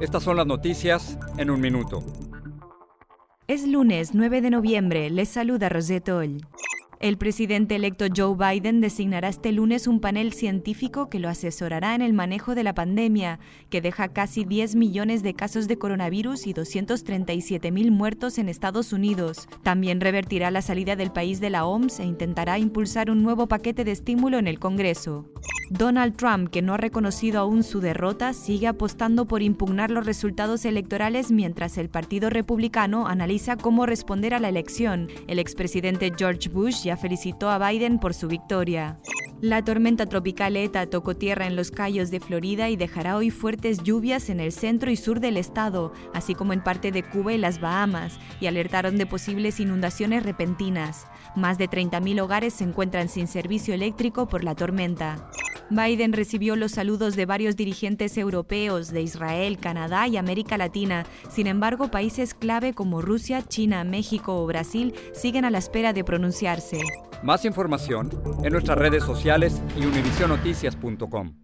estas son las noticias en un minuto. Es lunes 9 de noviembre, les saluda Rosette Oll. El presidente electo Joe Biden designará este lunes un panel científico que lo asesorará en el manejo de la pandemia, que deja casi 10 millones de casos de coronavirus y 237 mil muertos en Estados Unidos. También revertirá la salida del país de la OMS e intentará impulsar un nuevo paquete de estímulo en el Congreso. Donald Trump, que no ha reconocido aún su derrota, sigue apostando por impugnar los resultados electorales mientras el Partido Republicano analiza cómo responder a la elección. El expresidente George Bush ya felicitó a Biden por su victoria. La tormenta tropical ETA tocó tierra en los Cayos de Florida y dejará hoy fuertes lluvias en el centro y sur del estado, así como en parte de Cuba y las Bahamas, y alertaron de posibles inundaciones repentinas. Más de 30.000 hogares se encuentran sin servicio eléctrico por la tormenta. Biden recibió los saludos de varios dirigentes europeos de Israel, Canadá y América Latina. Sin embargo, países clave como Rusia, China, México o Brasil siguen a la espera de pronunciarse. Más información en nuestras redes sociales y univisionoticias.com.